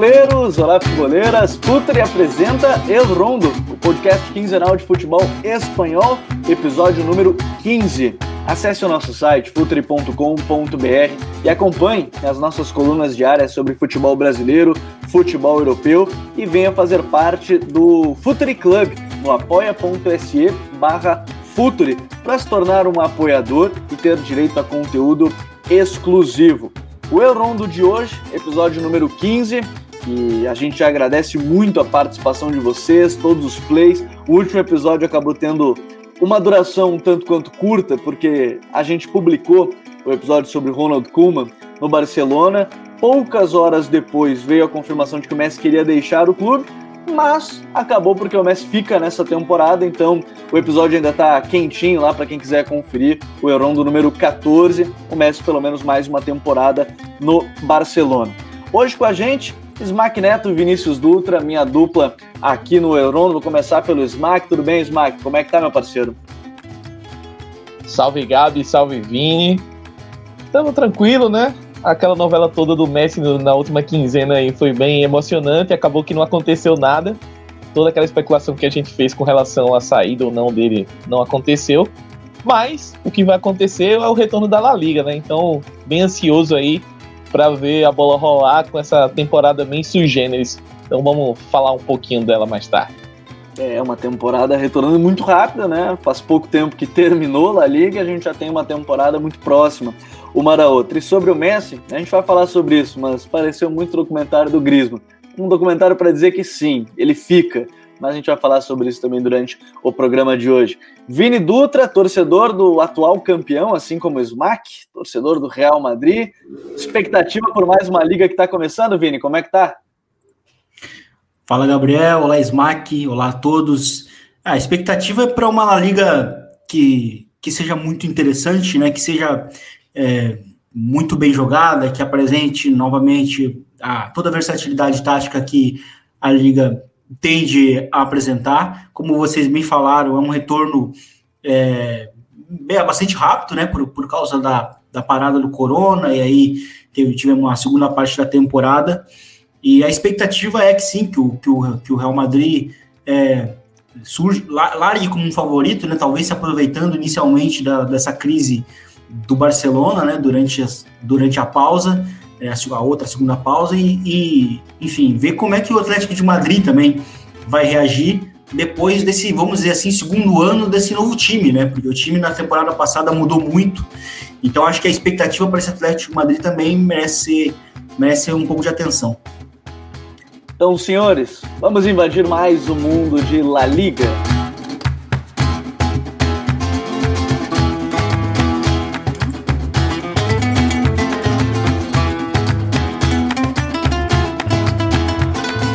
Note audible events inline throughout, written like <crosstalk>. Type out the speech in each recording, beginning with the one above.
futeboleiros, olá futeboleiras, Futre apresenta El Rondo, o podcast quinzenal de futebol espanhol, episódio número 15. Acesse o nosso site futre.com.br e acompanhe as nossas colunas diárias sobre futebol brasileiro, futebol europeu e venha fazer parte do Futre Club no apoia.se barra para se tornar um apoiador e ter direito a conteúdo exclusivo. O Elrondo de hoje, episódio número 15, e a gente agradece muito a participação de vocês, todos os plays. O último episódio acabou tendo uma duração um tanto quanto curta, porque a gente publicou o episódio sobre Ronald Koeman no Barcelona. Poucas horas depois veio a confirmação de que o Messi queria deixar o clube mas acabou porque o Messi fica nessa temporada, então o episódio ainda está quentinho lá para quem quiser conferir o Euron do número 14, o Messi pelo menos mais uma temporada no Barcelona. Hoje com a gente, Smack Neto, Vinícius Dutra, minha dupla aqui no Euron. Vou começar pelo Smack. Tudo bem, Smack? Como é que tá, meu parceiro? Salve Gabi, salve Vini. Tamo tranquilo, né? aquela novela toda do Messi na última quinzena aí foi bem emocionante, acabou que não aconteceu nada. Toda aquela especulação que a gente fez com relação à saída ou não dele não aconteceu. Mas o que vai acontecer é o retorno da La Liga, né? Então, bem ansioso aí para ver a bola rolar com essa temporada bem sui generis. Então vamos falar um pouquinho dela mais tarde. É uma temporada retornando muito rápida, né? Faz pouco tempo que terminou a Liga e a gente já tem uma temporada muito próxima uma da outra. E sobre o Messi, a gente vai falar sobre isso, mas pareceu muito documentário do Griezmann. Um documentário para dizer que sim, ele fica, mas a gente vai falar sobre isso também durante o programa de hoje. Vini Dutra, torcedor do atual campeão, assim como o Smack, torcedor do Real Madrid. Expectativa por mais uma liga que está começando, Vini, como é que tá? Fala, Gabriel. Olá, Smack. Olá a todos. A expectativa é para uma liga que, que seja muito interessante, né? Que seja é, muito bem jogada, que apresente novamente a, toda a versatilidade tática que a Liga tende a apresentar. Como vocês me falaram, é um retorno é, bastante rápido, né, por, por causa da, da parada do Corona, e aí teve, tivemos uma segunda parte da temporada, e a expectativa é que sim, que o, que o, que o Real Madrid é, surge, largue como um favorito, né, talvez se aproveitando inicialmente da, dessa crise do Barcelona, né, durante, as, durante a pausa, a outra segunda pausa, e, e, enfim, ver como é que o Atlético de Madrid também vai reagir depois desse, vamos dizer assim, segundo ano desse novo time, né? Porque o time na temporada passada mudou muito. Então acho que a expectativa para esse Atlético de Madrid também merece, merece um pouco de atenção. Então, senhores, vamos invadir mais o mundo de La Liga.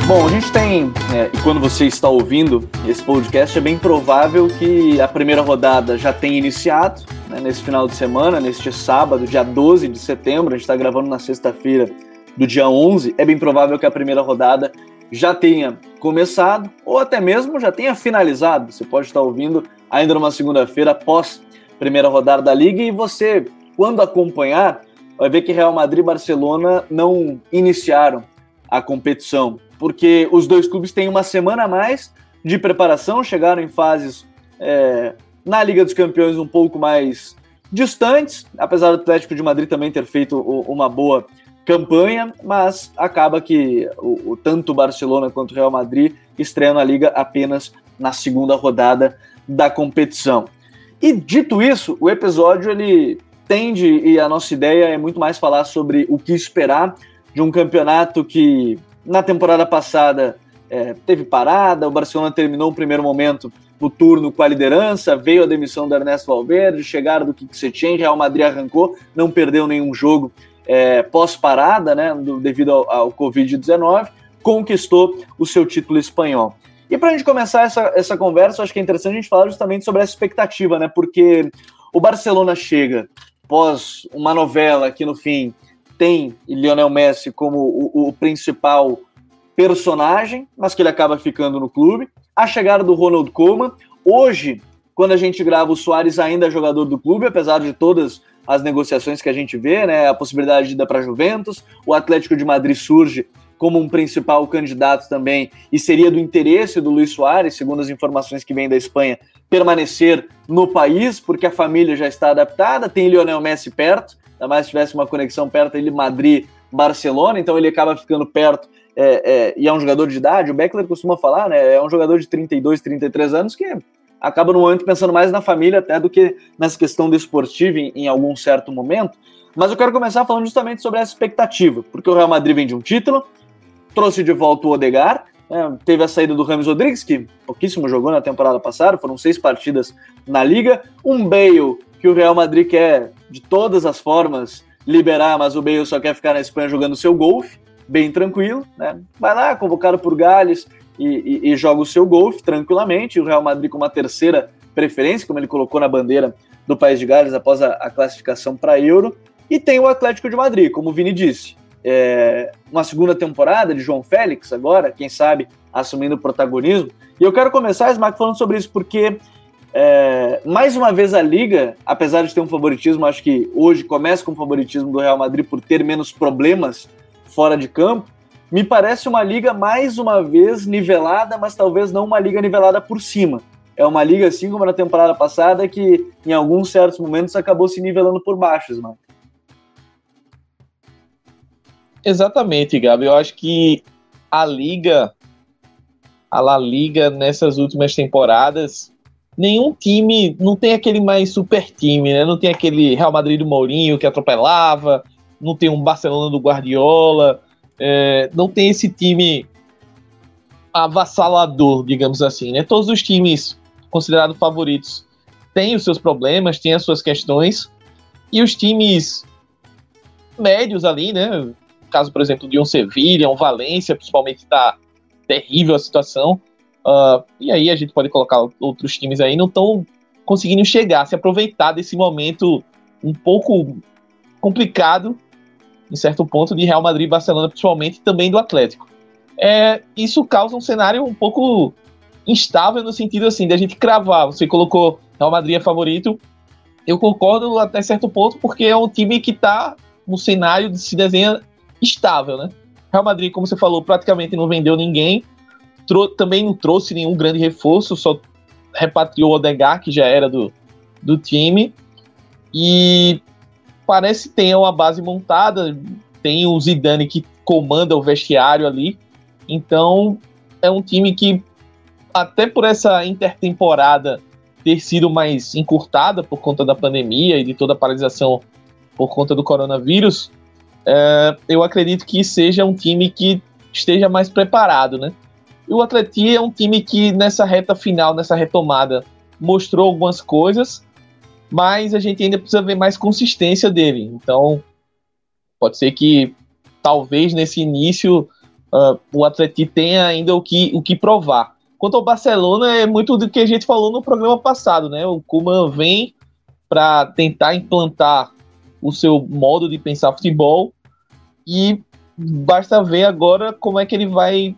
Bom, a gente tem, é, e quando você está ouvindo esse podcast, é bem provável que a primeira rodada já tenha iniciado, né, nesse final de semana, neste sábado, dia 12 de setembro, a gente está gravando na sexta-feira do dia 11, é bem provável que a primeira rodada já tenha começado, ou até mesmo já tenha finalizado. Você pode estar ouvindo ainda numa segunda-feira após primeira rodada da Liga, e você, quando acompanhar, vai ver que Real Madrid e Barcelona não iniciaram a competição porque os dois clubes têm uma semana a mais de preparação, chegaram em fases é, na Liga dos Campeões um pouco mais distantes, apesar do Atlético de Madrid também ter feito uma boa campanha, mas acaba que o, o tanto Barcelona quanto Real Madrid estreiam na Liga apenas na segunda rodada da competição. E dito isso, o episódio ele tende e a nossa ideia é muito mais falar sobre o que esperar de um campeonato que na temporada passada é, teve parada, o Barcelona terminou o primeiro momento no turno com a liderança, veio a demissão do Ernesto Valverde, chegaram do Kik Setien, Real Madrid arrancou, não perdeu nenhum jogo é, pós-parada, né, do, devido ao, ao Covid-19, conquistou o seu título espanhol. E para a gente começar essa, essa conversa, acho que é interessante a gente falar justamente sobre essa expectativa, né, porque o Barcelona chega pós uma novela que no fim tem Lionel Messi como o, o, principal personagem, mas que ele acaba ficando no clube. A chegada do Ronald Koeman. Hoje, quando a gente grava, o Soares ainda é jogador do clube, apesar de todas as negociações que a gente vê, né? A possibilidade de ir para Juventus. O Atlético de Madrid surge como um principal candidato também, e seria do interesse do Luiz Soares, segundo as informações que vêm da Espanha, permanecer no país, porque a família já está adaptada, tem Lionel Messi perto, ainda mais se tivesse uma conexão perto ele Madrid-Barcelona, então ele acaba ficando perto é, é, e é um jogador de idade, o Beckler costuma falar, né, é um jogador de 32, 33 anos que acaba no momento pensando mais na família até do que nessa questão desportiva em, em algum certo momento, mas eu quero começar falando justamente sobre essa expectativa, porque o Real Madrid vem de um título, trouxe de volta o Odegar, né, teve a saída do Ramos Rodrigues, que pouquíssimo jogou na temporada passada, foram seis partidas na Liga, um Bale que o Real Madrid quer de todas as formas liberar, mas o Bale só quer ficar na Espanha jogando seu golfe, bem tranquilo, né? Vai lá, convocado por Gales e, e, e joga o seu golfe tranquilamente. O Real Madrid com uma terceira preferência, como ele colocou na bandeira do País de Gales após a, a classificação para Euro. E tem o Atlético de Madrid, como o Vini disse. É, uma segunda temporada de João Félix agora, quem sabe assumindo o protagonismo. E eu quero começar, Smack, falando sobre isso, porque é, mais uma vez a Liga, apesar de ter um favoritismo, acho que hoje começa com o favoritismo do Real Madrid por ter menos problemas fora de campo, me parece uma liga mais uma vez nivelada, mas talvez não uma liga nivelada por cima. É uma liga, assim como na temporada passada, que em alguns certos momentos acabou se nivelando por baixo, mano. Exatamente, Gabi. Eu acho que a liga, a La Liga nessas últimas temporadas, nenhum time não tem aquele mais super time, né? Não tem aquele Real Madrid do Mourinho que atropelava, não tem um Barcelona do Guardiola, é, não tem esse time avassalador, digamos assim, né? Todos os times considerados favoritos têm os seus problemas, têm as suas questões, e os times médios ali, né? Caso, por exemplo, de um Sevilha, um Valência, principalmente está terrível a situação. Uh, e aí a gente pode colocar outros times aí, não estão conseguindo chegar, se aproveitar desse momento um pouco complicado em certo ponto, de Real Madrid e Barcelona, principalmente, e também do Atlético. É, isso causa um cenário um pouco instável no sentido assim, de a gente cravar. Você colocou Real Madrid é favorito. Eu concordo até certo ponto, porque é um time que está no cenário de se desenha estável, né? Real Madrid, como você falou, praticamente não vendeu ninguém. Também não trouxe nenhum grande reforço, só repatriou o Odegar, que já era do, do time. E parece ter uma base montada, tem o Zidane que comanda o vestiário ali. Então, é um time que, até por essa intertemporada ter sido mais encurtada por conta da pandemia e de toda a paralisação por conta do coronavírus, é, eu acredito que seja um time que esteja mais preparado, né? E o Atleti é um time que nessa reta final, nessa retomada, mostrou algumas coisas, mas a gente ainda precisa ver mais consistência dele. Então, pode ser que talvez nesse início uh, o Atleti tenha ainda o que, o que provar. Quanto ao Barcelona, é muito do que a gente falou no programa passado, né? O Kuman vem para tentar implantar o seu modo de pensar futebol e basta ver agora como é que ele vai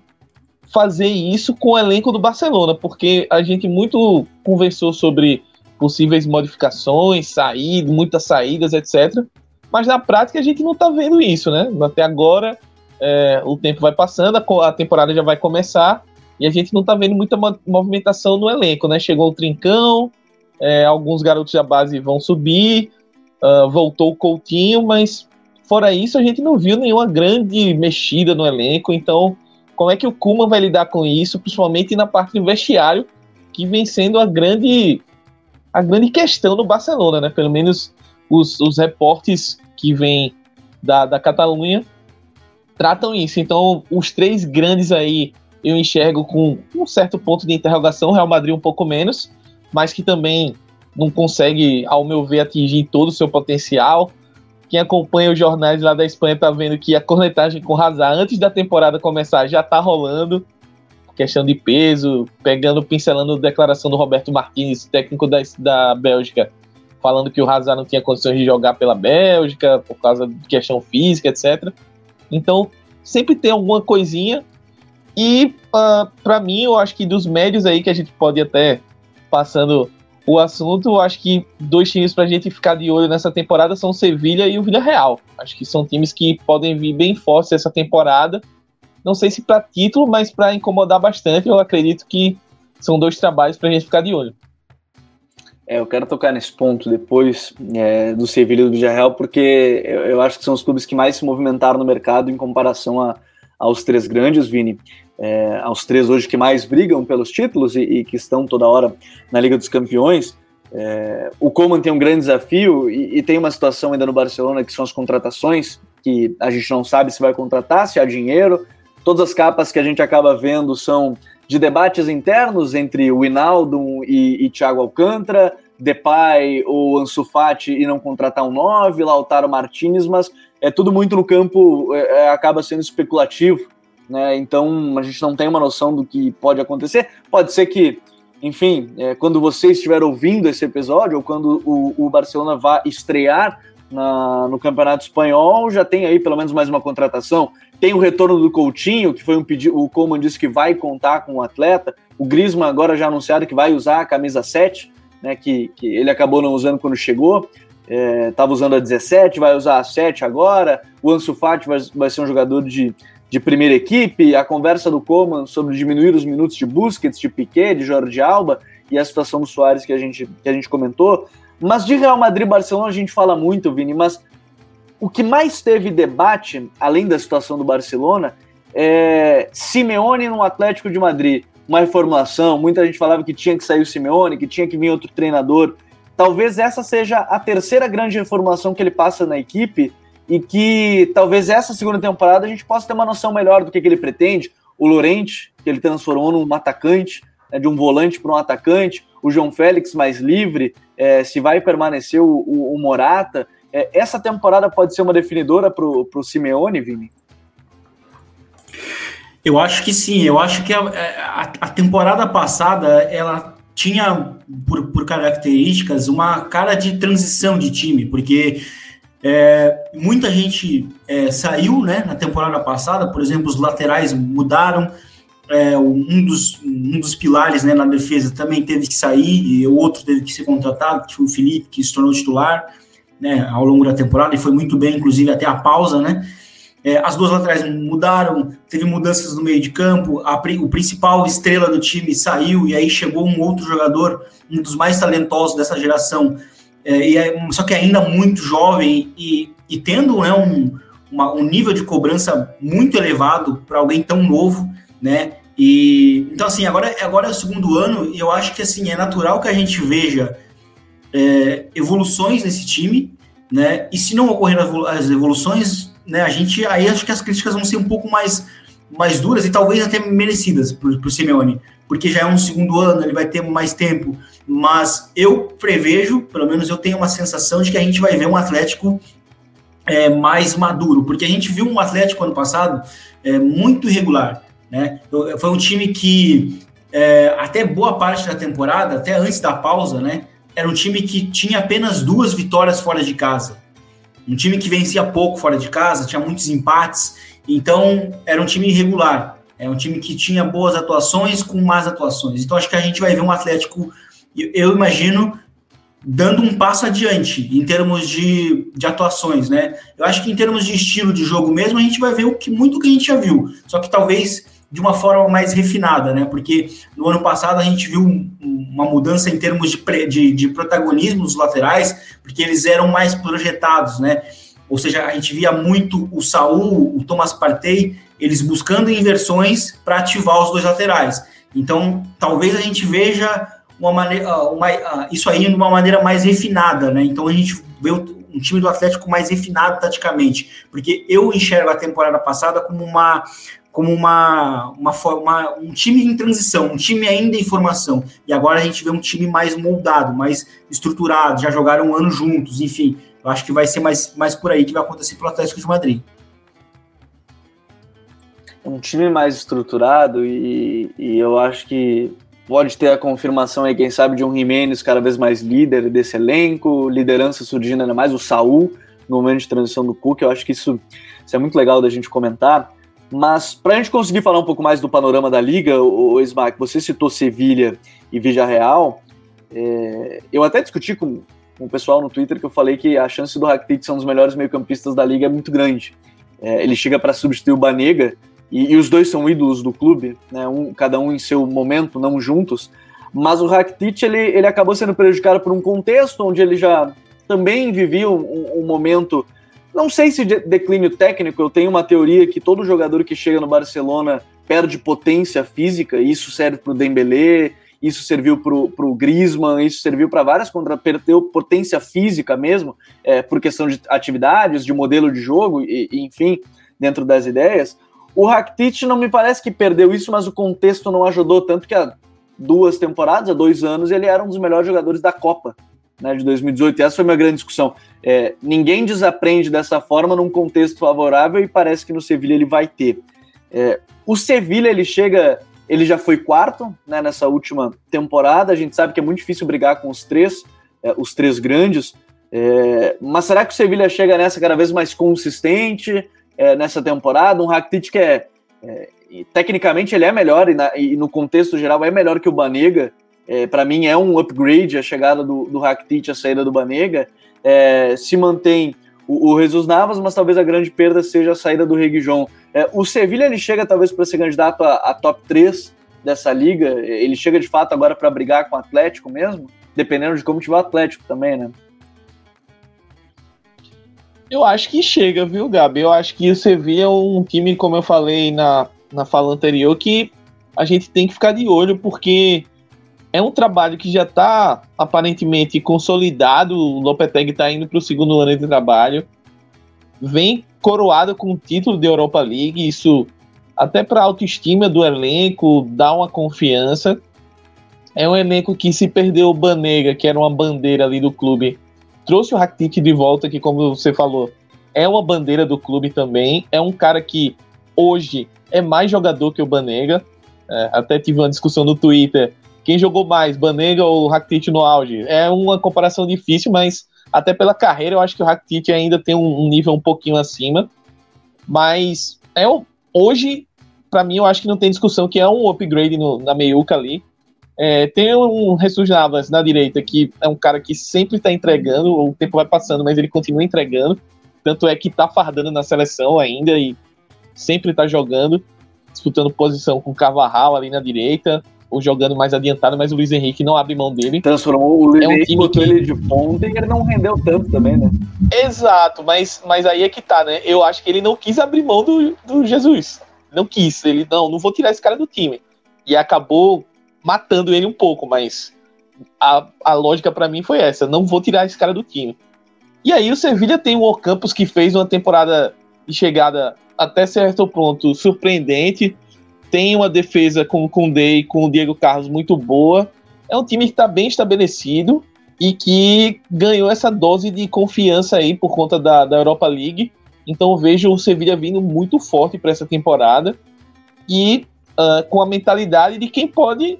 fazer isso com o elenco do Barcelona, porque a gente muito conversou sobre possíveis modificações, saídas, muitas saídas, etc. Mas na prática a gente não está vendo isso, né? Até agora é, o tempo vai passando, a, temporada já vai começar e a gente não está vendo muita movimentação no elenco, né? Chegou o Trincão, é, alguns garotos da base vão subir, uh, voltou o Coutinho, mas fora isso a gente não viu nenhuma grande mexida no elenco, então como é que o Kuma vai lidar com isso, principalmente na parte do vestiário, que vem sendo a grande a grande questão do Barcelona, né? Pelo menos os, os reportes que vêm da, da Catalunha tratam isso. Então, os três grandes aí eu enxergo com um certo ponto de interrogação, Real Madrid um pouco menos, mas que também não consegue, ao meu ver, atingir todo o seu potencial. Quem acompanha os jornais lá da Espanha tá vendo que a cornetagem com Hazard antes da temporada começar já tá rolando questão de peso, pegando, pincelando a declaração do Roberto Martins, técnico da, da Bélgica, falando que o Hazard não tinha condições de jogar pela Bélgica por causa de questão física, etc. Então, sempre tem alguma coisinha. E, uh, ah, para mim, eu acho que dos médios aí que a gente pode até passando o assunto, acho que dois times para a gente ficar de olho nessa temporada são o Sevilha e o Villarreal. Acho que são times que podem vir bem fortes essa temporada Não sei se para título, mas para incomodar bastante, eu acredito que são dois trabalhos para a gente ficar de olho. É, eu quero tocar nesse ponto depois é, do Sevilha e do Villarreal, porque eu, eu, acho que são os clubes que mais se movimentaram no mercado em comparação a, aos três grandes, Vini. É, aos três hoje que mais brigam pelos títulos e, e que estão toda hora na Liga dos Campeões. É, o Coman tem um grande desafio e, e, tem uma situação ainda no Barcelona que são as contratações, que a gente não sabe se vai contratar, se há dinheiro. Todas as capas que a gente acaba vendo são de debates internos entre o Inaldo e, e Thiago Alcântara, Depay ou Ansu Fati e não contratar um 9, Lautaro Martinez, mas é tudo muito no campo, é, é, acaba sendo especulativo, né? Então a gente não tem uma noção do que pode acontecer. Pode ser que, enfim, é, quando você estiver ouvindo esse episódio, ou quando o, o Barcelona vá estrear na, no Campeonato Espanhol, já tem aí pelo menos mais uma contratação. Tem o retorno do Coutinho, que foi um pedido, o Coleman disse que vai contar com o atleta. O Griezmann agora já anunciado que vai usar a camisa 7, né, que, que ele acabou não usando quando chegou. Estava é, usando a 17, vai usar a 7 agora. O Ansu Fati vai, vai ser um jogador de, de primeira equipe. A conversa do Coman sobre diminuir os minutos de Busquets, de Piquet, de Jorge Alba e a situação do Soares que a gente, que a gente comentou. Mas de Real Madrid Barcelona a gente fala muito, Vini, mas o que mais teve debate, além da situação do Barcelona, é Simeone no Atlético de Madrid. Uma reformulação, muita gente falava que tinha que sair o Simeone, que tinha que vir outro treinador. Talvez essa seja a terceira grande reformulação que ele passa na equipe e que talvez essa segunda temporada a gente possa ter uma noção melhor do que, que ele pretende. O Lorente, que ele transformou num atacante, né, de um volante para um atacante, o João Félix mais livre, é, se vai permanecer o, o, o Morata. É, essa temporada pode ser uma definidora para o Simeone, Vini? Eu acho que sim. Eu acho que a, a, a temporada passada ela tinha, por, por, características, uma cara de transição de time, porque é, muita gente é, saiu né, na temporada passada, por exemplo, os laterais mudaram, é, um, dos, um dos pilares né, na defesa também teve que sair, e o outro teve que ser contratado, que foi o Felipe, que se tornou titular né, ao longo da temporada e foi muito bem, inclusive até a pausa, né? É, as duas laterais mudaram, teve mudanças no meio de campo, a, o principal estrela do time saiu e aí chegou um outro jogador, um dos mais talentosos dessa geração, é, e é, só que ainda muito jovem e, e tendo né, um, uma, um nível de cobrança muito elevado para alguém tão novo, né? E então assim agora agora é o segundo ano e eu acho que assim é natural que a gente veja é, evoluções nesse time, né? E se não ocorrer as evoluções, né, a gente aí acho que as críticas vão ser um pouco mais mais duras e talvez até merecidas para o Simeone, porque já é um segundo ano, ele vai ter mais tempo. Mas eu prevejo, pelo menos eu tenho uma sensação de que a gente vai ver um Atlético é, mais maduro, porque a gente viu um Atlético ano passado é, muito irregular. Né? Foi um time que, é, até boa parte da temporada, até antes da pausa, né, era um time que tinha apenas duas vitórias fora de casa. Um time que vencia pouco fora de casa, tinha muitos empates, então era um time irregular. É um time que tinha boas atuações com más atuações. Então acho que a gente vai ver um Atlético, eu imagino, dando um passo adiante em termos de, de atuações, né? Eu acho que em termos de estilo de jogo mesmo, a gente vai ver o que muito que a gente já viu. Só que talvez de uma forma mais refinada, né? Porque no ano passado a gente viu uma mudança em termos de, de, de protagonismo dos laterais, porque eles eram mais projetados, né? Ou seja, a gente via muito o Saul, o Thomas Partey, eles buscando inversões para ativar os dois laterais. Então, talvez a gente veja uma maneira, uma, isso aí de uma maneira mais refinada, né? Então a gente vê um time do Atlético mais refinado taticamente, porque eu enxergo a temporada passada como uma como uma, uma, uma, um time em transição, um time ainda em formação. E agora a gente vê um time mais moldado, mais estruturado, já jogaram um ano juntos, enfim. Eu acho que vai ser mais, mais por aí que vai acontecer pelo Atlético de Madrid. Um time mais estruturado e, e eu acho que pode ter a confirmação aí, quem sabe, de um Jimenez cada vez mais líder desse elenco, liderança surgindo ainda mais, o Saul no momento de transição do Cook, eu acho que isso, isso é muito legal da gente comentar. Mas para a gente conseguir falar um pouco mais do panorama da liga, o Smack, você citou Sevilha e Villarreal. É, eu até discuti com, com o pessoal no Twitter que eu falei que a chance do Rakitic ser um dos melhores meio-campistas da liga é muito grande. É, ele chega para substituir o Banega, e, e, os dois são ídolos do clube, né? Um, cada um em seu momento, não juntos. Mas o Rakitic ele, ele acabou sendo prejudicado por um contexto onde ele já também vivia um, um momento, não sei se de declínio técnico. Eu tenho uma teoria que todo jogador que chega no Barcelona perde potência física. E isso serve para o Dembélé, isso serviu para o Griezmann, isso serviu para várias contra perdeu potência física mesmo, é, por questão de atividades, de modelo de jogo, e, e enfim, dentro das ideias. O Rakitic não me parece que perdeu isso, mas o contexto não ajudou tanto que há duas temporadas, há dois anos, ele era um dos melhores jogadores da Copa né, de 2018. E essa foi a minha grande discussão. É, ninguém desaprende dessa forma num contexto favorável e parece que no Sevilha ele vai ter. É, o Sevilha ele chega, ele já foi quarto né, nessa última temporada. A gente sabe que é muito difícil brigar com os três, é, os três grandes. É, mas será que o Sevilha chega nessa cada vez mais consistente? É, nessa temporada. Um Rakitic que é, é tecnicamente ele é melhor e, na, e, no contexto geral é melhor que o Banega. É, para mim é um upgrade a chegada do, do Rakitic, a saída do Banega. É, se mantém o, o Jesus Navas, mas talvez a grande perda seja a saída do Reguijon. É, o Sevilha ele chega talvez para ser candidato a, a, top 3 dessa liga. Ele chega de fato agora para brigar com o Atlético mesmo, dependendo de como tiver o Atlético também, né? Eu acho que chega, viu, Gabi? Eu acho que o Sevilla é um time, como eu falei na, na fala anterior, que a gente tem que ficar de olho, porque é um trabalho que já está aparentemente consolidado. O Lopetegui está indo para o segundo ano de trabalho. Vem coroado com o título de Europa League. Isso, até para a autoestima do elenco, dá uma confiança. É um elenco que se perdeu o Banega, que era uma bandeira ali do clube, trouxe o Rakitic de volta, que como você falou, é uma bandeira do clube também. É um cara que hoje é mais jogador que o Banega. É, até tive uma discussão no Twitter. Quem jogou mais, Banega ou Rakitic no auge? É uma comparação difícil, mas até pela carreira eu acho que o Rakitic ainda tem um, nível um pouquinho acima. Mas é hoje, para mim, eu acho que não tem discussão que é um upgrade no, na meiuca ali. É, tem um Jesus Navas na direita, que é um cara que sempre está entregando, o tempo vai passando, mas ele continua entregando. Tanto é que está fardando na seleção ainda e sempre está jogando, disputando posição com o Carvajal ali na direita, ou jogando mais adiantado, mas o Luiz Henrique não abre mão dele. Transformou o Luiz é um Henrique, botou que... ele de ponta e ele não rendeu tanto também, né? Exato, mas, mas aí é que tá, né? Eu acho que ele não quis abrir mão do, do Jesus. Não quis. Ele, não, não vou tirar esse cara do time. E acabou matando ele um pouco, mas a, a lógica para mim foi essa: não vou tirar esse cara do time. E aí o Sevilha tem o Ocampos que fez uma temporada de chegada até certo ponto surpreendente. Tem uma defesa com o Koundé e com o Diego Carlos muito boa. É um time que está bem estabelecido e que ganhou essa dose de confiança aí por conta da, da Europa League. Então vejo o Sevilha vindo muito forte para essa temporada e uh, com a mentalidade de quem pode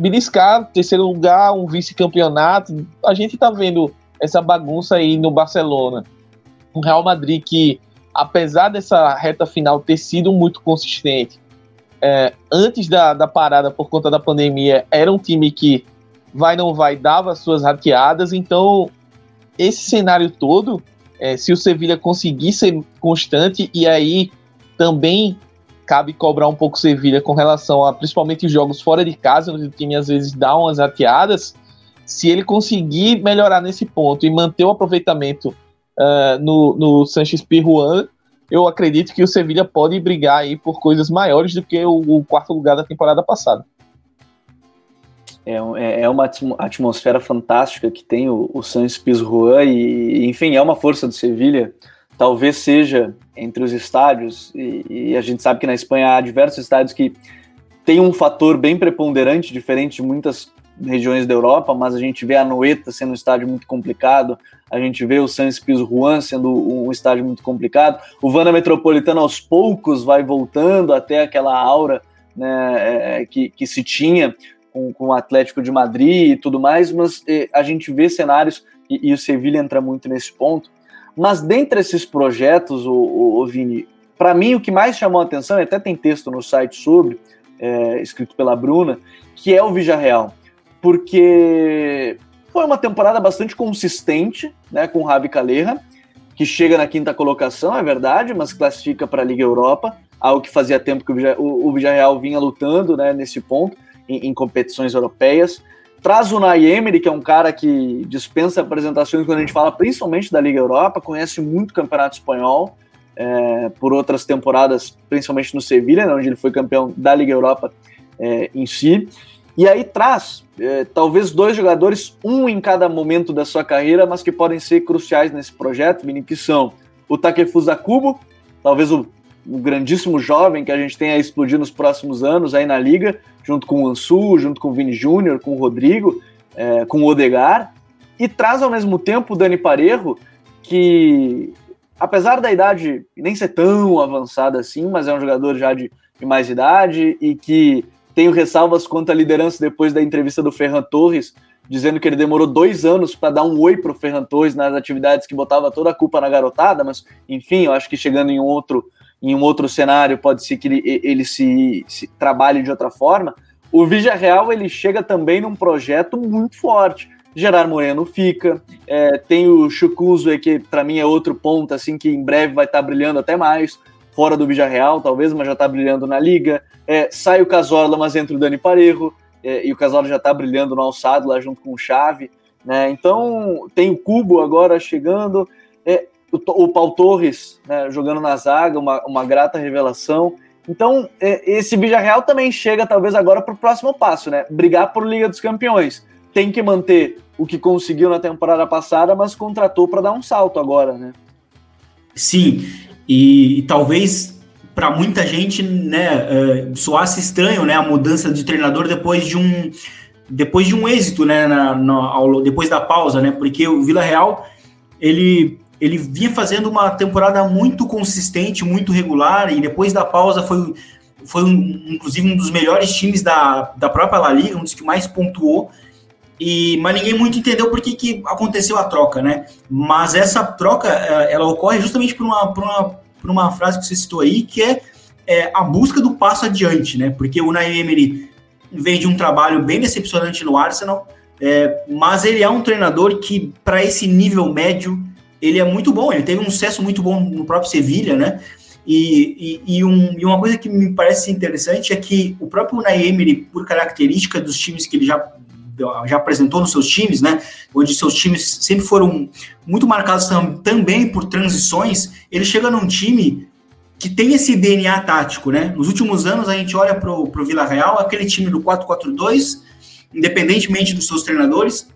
beliscar terceiro lugar, um vice-campeonato. A gente tá vendo essa bagunça aí no Barcelona. O Real Madrid que, apesar dessa reta final ter sido muito consistente, é, antes da, da parada por conta da pandemia, era um time que vai não vai, dava suas rateadas. Então, esse cenário todo, é, se o Sevilla conseguir ser constante e aí também cabe cobrar um pouco Sevilha com relação a principalmente os jogos fora de casa, onde o time às vezes dá umas rateadas. Se ele conseguir melhorar nesse ponto e manter o aproveitamento uh, no, no Sanches Pirruan, eu acredito que o Sevilha pode brigar aí por coisas maiores do que o, o quarto lugar da temporada passada. É, é, é uma atmosfera fantástica que tem o, o Sanches e, enfim, é uma força do Sevilha talvez seja entre os estádios, e, e, a gente sabe que na Espanha há diversos estádios que têm um fator bem preponderante, diferente de muitas regiões da Europa, mas a gente vê a Noeta sendo um estádio muito complicado, a gente vê o San Juan sendo um estádio muito complicado, o Vana Metropolitano aos poucos vai voltando até aquela aura né, é, que, que se tinha com, com o Atlético de Madrid e tudo mais, mas é, a gente vê cenários, e, e o Sevilha entra muito nesse ponto, mas dentre esses projetos, o, o, o Vini, para mim o que mais chamou a atenção, e até tem texto no site sobre, é, escrito pela Bruna, que é o Real, porque foi uma temporada bastante consistente, né, com o Ravi Calera, que chega na quinta colocação, é verdade, mas classifica para a Liga Europa. algo que fazia tempo que o, Villarreal vinha lutando né, nesse ponto, em, em competições europeias. Traz o Nay que é um cara que dispensa apresentações quando a gente fala principalmente da Liga Europa, conhece muito o Campeonato Espanhol, é, por outras temporadas, principalmente no Sevilha, né, onde ele foi campeão da Liga Europa é, em si. E aí traz é, talvez dois jogadores, um em cada momento da sua carreira, mas que podem ser cruciais nesse projeto, Vini, que são o Takefusa Kubo, talvez o, o, grandíssimo jovem que a gente tem a explodir nos próximos anos aí na liga, junto com o Ansu, junto com o Vini Júnior, com o Rodrigo, é, com o Odegar, e traz ao mesmo tempo o Dani Parejo, que apesar da idade nem ser tão avançada assim, mas é um jogador já de, de mais idade e que tenho ressalvas quanto à liderança depois da entrevista do Ferran Torres, dizendo que ele demorou dois anos para dar um oi para o Ferran Torres nas atividades que botava toda a culpa na garotada, mas enfim, eu acho que chegando em outro, em um outro cenário pode ser que ele, ele se, se trabalhe de outra forma. O Real ele chega também num projeto muito forte. Gerard Moreno fica, é, tem o Chucuzo, que para mim é outro ponto, assim, que em breve vai estar tá brilhando até mais fora do Villarreal, talvez, mas já está brilhando na Liga. É, sai o Casorla, mas entra o Dani Parejo, é, e o Casorla já está brilhando no alçado lá junto com o Chave. Né? Então, tem o Cubo agora chegando, é, o, o Paul Torres né, jogando na zaga, uma, uma grata revelação. Então, é, esse Villarreal também chega, talvez, agora para o próximo passo, né? Brigar por Liga dos Campeões. Tem que manter o que conseguiu na temporada passada, mas contratou para dar um salto agora, né? Sim, e, e talvez para muita gente, né, uh, soasse estranho, né, a mudança de treinador depois de um depois de um êxito, né, na, na, ao, depois da pausa, né, porque o Vila Real ele ele vinha fazendo uma temporada muito consistente, muito regular e depois da pausa foi foi um, inclusive um dos melhores times da, da própria La Liga, um dos que mais pontuou. E, mas ninguém muito entendeu por que, que aconteceu a troca, né? Mas essa troca, eh, ela ocorre justamente por uma, por uma por uma frase que você citou aí, que é, é a busca do passo adiante, né? Porque o Naim Emery vem de um trabalho bem decepcionante no Arsenal, é, mas ele é um treinador que, para esse nível médio, ele é muito bom. Ele teve um sucesso muito bom no próprio Sevilha, né? E, e, e, um, e, uma coisa que me parece interessante é que o próprio Unai Emery, por característica dos times que ele já, já apresentou nos seus times, né, onde seus times sempre foram muito marcados tam, também por transições, ele chega num time que tem esse DNA tático, né? Nos últimos anos a gente olha para o Vila Real, aquele time do 4-4-2, independentemente dos seus treinadores,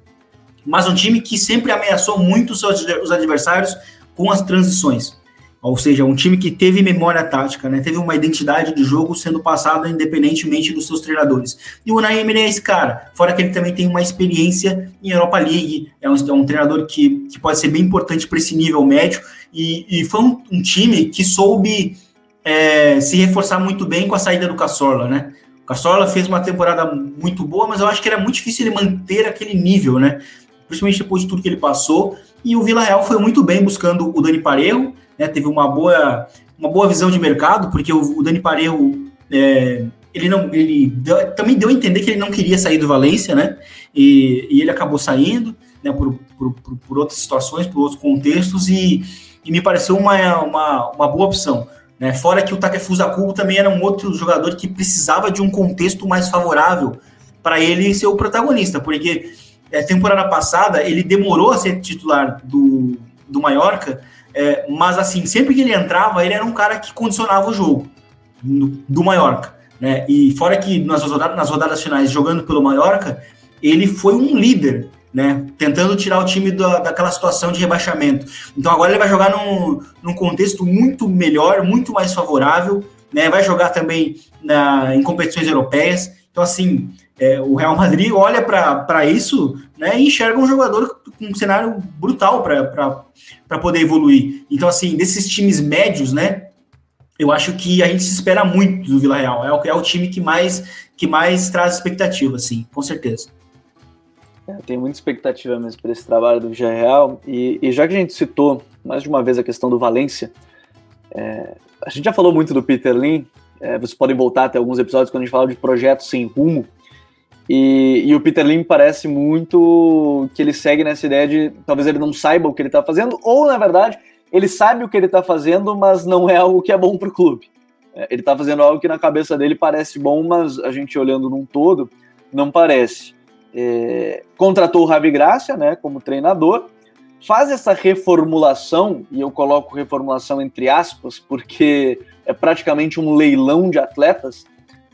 mas um time que sempre ameaçou muito os, adversários com as transições. Ou seja, um time que teve memória tática, né? Teve uma identidade de jogo sendo passada independentemente dos seus treinadores. E o Unai Emery é esse cara. Fora que ele também tem uma experiência em Europa League, é um, é um treinador que, que pode ser bem importante para esse nível médio. E, e foi um, um, time que soube é, se reforçar muito bem com a saída do Cassorla, né? O Cassorla fez uma temporada muito boa, mas eu acho que era muito difícil ele manter aquele nível, né? Principalmente depois de tudo que ele passou. E o Vila Real foi muito bem buscando o Dani Parejo, né, teve uma boa, uma boa visão de mercado, porque o, o Dani Parejo é, ele não ele deu, também deu a entender que ele não queria sair do Valência, né? E, e ele acabou saindo, né? Por, por, por, por, outras situações, por outros contextos e, e me pareceu uma, uma, uma boa opção. Né? Fora que o Takefusa Kubo também era um outro jogador que precisava de um contexto mais favorável para ele ser o protagonista, porque é, temporada passada ele demorou a ser titular do, do Mallorca é, mas assim, sempre que ele entrava, ele era um cara que condicionava o jogo no, do Mallorca. Né? E fora que nas rodadas, nas rodadas finais, jogando pelo Mallorca, ele foi um líder, né? Tentando tirar o time da, daquela situação de rebaixamento. Então agora ele vai jogar num, num contexto muito melhor, muito mais favorável, né? Vai jogar também na, em competições europeias. Então, assim, é, o Real Madrid olha para isso né, e enxerga um jogador com um cenário brutal para poder evoluir. Então, assim, desses times médios, né, eu acho que a gente se espera muito do Vila Real. É o, é o time que mais, que mais traz expectativa, assim, com certeza. É, tem muita expectativa mesmo para esse trabalho do Vila Real. E, e, já que a gente citou mais de uma vez a questão do Valência, é, a gente já falou muito do Peter Lin. É, vocês podem voltar até alguns episódios quando a gente fala de projetos sem rumo. E, e, o Peter Lim parece muito que ele segue nessa ideia de talvez ele não saiba o que ele está fazendo, ou na verdade ele sabe o que ele está fazendo, mas não é algo que é bom para o clube. É, ele está fazendo algo que na cabeça dele parece bom, mas a gente olhando num todo, não parece. É, contratou o Ravi Gracia, né, como treinador, faz essa reformulação, e eu coloco reformulação entre aspas, porque é praticamente um leilão de atletas,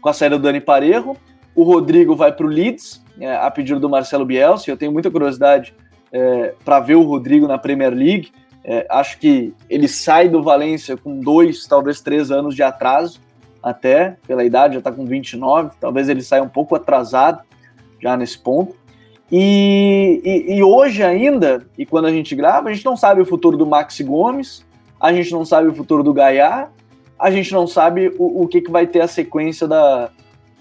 com a saída do Dani Parejo. O Rodrigo vai para o Leeds, é, a pedido do Marcelo Bielsa. Eu tenho muita curiosidade é, para ver o Rodrigo na Premier League. É, acho que ele sai do Valência com dois, talvez três anos de atraso, até pela idade, já está com 29. Talvez ele saia um pouco atrasado já nesse ponto. E, e, e, hoje ainda, e quando a gente grava, a gente não sabe o futuro do Maxi Gomes, a gente não sabe o futuro do Gaiá, a gente não sabe o, o que, que vai ter a sequência da,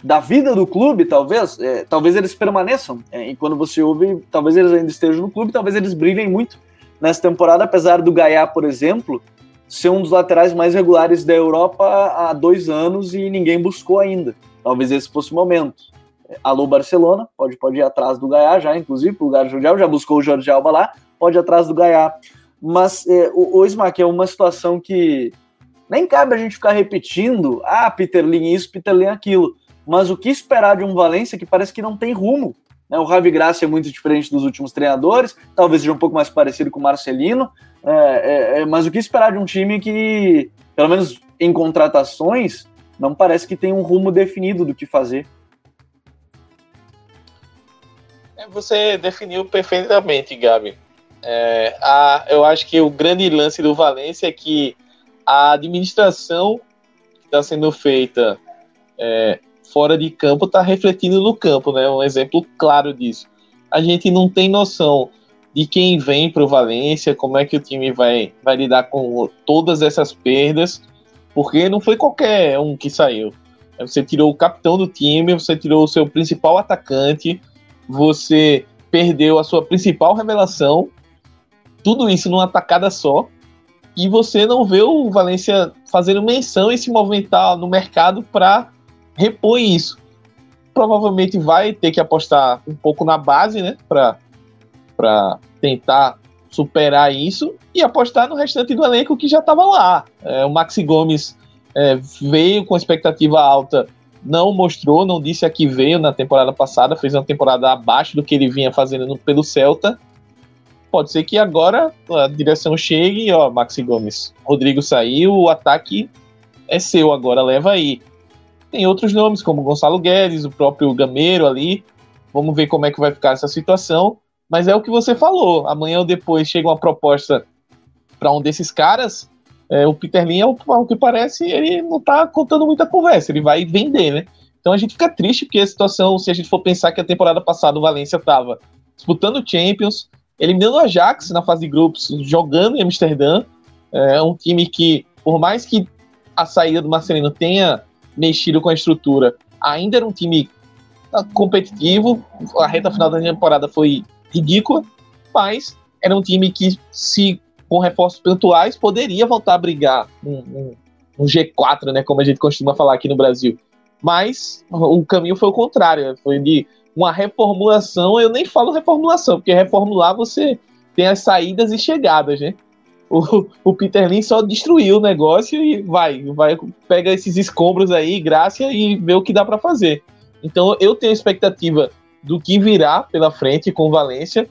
da vida do clube, talvez. É, talvez eles permaneçam. É, e quando você ouve, talvez eles ainda estejam no clube, talvez eles brilhem muito nessa temporada, apesar do Gaiá, por exemplo, ser um dos laterais mais regulares da Europa há dois anos e ninguém buscou ainda. Talvez esse fosse o momento. Alô Barcelona, pode, pode ir atrás do Gaiá já, inclusive, pro lugar do Jorge Alba, já buscou o Jorge Alba lá, pode ir atrás do Gaiá. Mas é, o, o Smack é uma situação que nem cabe a gente ficar repetindo, ah, Peter Lin isso, Peter Lin aquilo. Mas o que esperar de um Valência que parece que não tem rumo? Né? O Ravi Graça é muito diferente dos últimos treinadores, talvez seja um pouco mais parecido com o Marcelino, é, é, é, mas o que esperar de um time que, pelo menos em contratações, não parece que tem um rumo definido do que fazer. É, você definiu perfeitamente, Gabi. É, a, eu acho que o grande lance do Valência é que a administração que está sendo feita é, fora de campo está refletindo no campo, né? Um exemplo claro disso. A gente não tem noção de quem vem para o Valência, como é que o time vai, vai lidar com todas essas perdas, porque não foi qualquer um que saiu. Você tirou o capitão do time, você tirou o seu principal atacante, você perdeu a sua principal revelação, tudo isso numa tacada só, e você não vê o Valência fazendo menção e se movimentar no mercado para repor isso. Provavelmente vai ter que apostar um pouco na base, né, para tentar superar isso e apostar no restante do elenco que já estava lá. É, o Maxi Gomes é, veio com expectativa alta não mostrou, não disse a que veio na temporada passada, fez uma temporada abaixo do que ele vinha fazendo pelo Celta. Pode ser que agora a direção chegue ó, Maxi Gomes, Rodrigo saiu, o ataque é seu agora, leva aí. Tem outros nomes, como Gonçalo Guedes, o próprio Gameiro ali. Vamos ver como é que vai ficar essa situação. Mas é o que você falou. Amanhã ou depois chega uma proposta para um desses caras é, o Peter Lin, ao, ao que parece, ele não tá contando muita conversa, ele vai vender, né? Então a gente fica triste porque a situação, se a gente for pensar que a temporada passada o Valência estava disputando Champions, eliminando o Ajax na fase de grupos, jogando em Amsterdã, é um time que, por mais que a saída do Marcelino tenha mexido com a estrutura, ainda era um time competitivo, a reta final da temporada foi ridícula, mas era um time que se com reforços pontuais, poderia voltar a brigar um, um, um, G4, né, como a gente costuma falar aqui no Brasil. Mas o caminho foi o contrário, foi de uma reformulação. Eu nem falo reformulação, porque reformular você tem as saídas e chegadas, né? O, o Peter Lin só destruiu o negócio e vai, vai pega esses escombros aí, graça e vê o que dá para fazer. Então eu tenho expectativa do que virá pela frente com Valência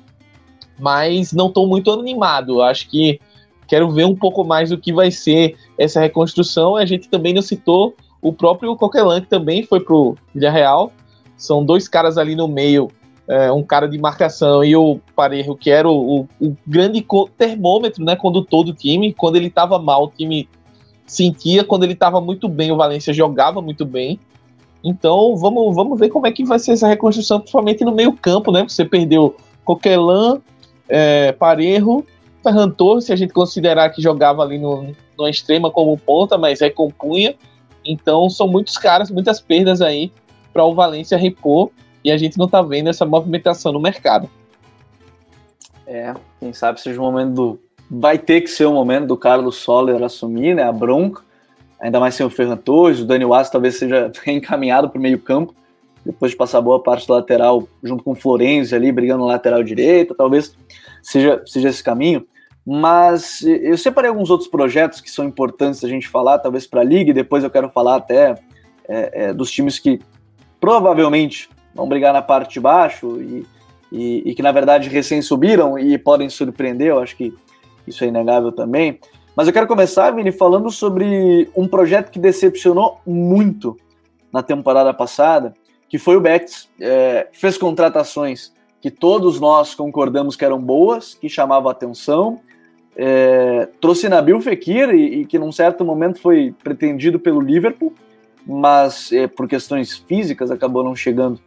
mas não estou muito animado. Acho que quero ver um pouco mais do que vai ser essa reconstrução. A gente também não citou o próprio Coquelin, que também foi pro Villarreal. São dois caras ali no meio, é, um cara de marcação e o Parejo, que era o, o, o grande termômetro, né, condutor do time. Quando ele estava mal, o time sentia. Quando ele estava muito bem, o Valência jogava muito bem. Então, vamos, vamos ver como é que vai ser essa reconstrução, principalmente no meio campo, né? Você perdeu Coquelin, é, Parejo, Ferran Torres, se a gente considerar que jogava ali no, no extrema como ponta, mas é compunha. Então são muitos caras, muitas perdas aí para o Valência repor e a gente não está vendo essa movimentação no mercado. É, quem sabe seja o momento do. Vai ter que ser o momento do Carlos Soller assumir né, a bronca, ainda mais sem o Ferran Torres. O Dani Wass talvez seja <laughs> encaminhado para o meio-campo depois de passar boa parte do lateral junto com o Florenzi ali, brigando no lateral direito, talvez seja, seja esse caminho. Mas eu separei alguns outros projetos que são importantes a gente falar, talvez para a Liga, e depois eu quero falar até é, é, dos times que provavelmente vão brigar na parte de baixo e, e, e, que, na verdade, recém subiram e podem surpreender, eu acho que isso é inegável também. Mas eu quero começar, Vini, falando sobre um projeto que decepcionou muito na temporada passada, que foi o Betis. É, fez contratações que todos nós concordamos que eram boas, que chamavam atenção, é, trouxe Nabil Fekir e, e, que num certo momento foi pretendido pelo Liverpool, mas é, por questões físicas acabou não chegando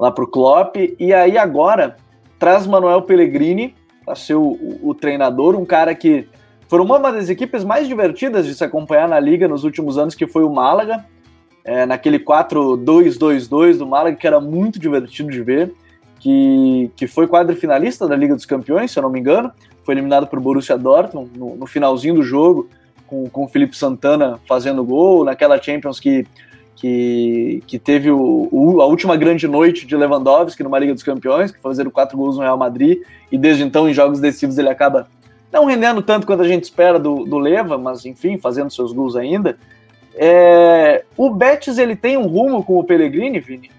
lá para o Klopp. E aí agora traz Manuel Pellegrini para ser o, o, o, treinador, um cara que foi uma das equipes mais divertidas de se acompanhar na liga nos últimos anos, que foi o Málaga, é, naquele 4-2-2-2 do Málaga, que era muito divertido de ver, que, que foi quadrifinalista da Liga dos Campeões, se eu não me engano, foi eliminado por Borussia Dortmund no, no finalzinho do jogo, com, com o Felipe Santana fazendo gol, naquela Champions que, que, que teve o, o, a última grande noite de Lewandowski numa Liga dos Campeões, que foi fazer quatro gols no Real Madrid, e desde então em jogos decisivos ele acaba não rendendo tanto quanto a gente espera do, do Leva, mas enfim, fazendo seus gols ainda. É, o Betis ele tem um rumo com o Pellegrini, Vini?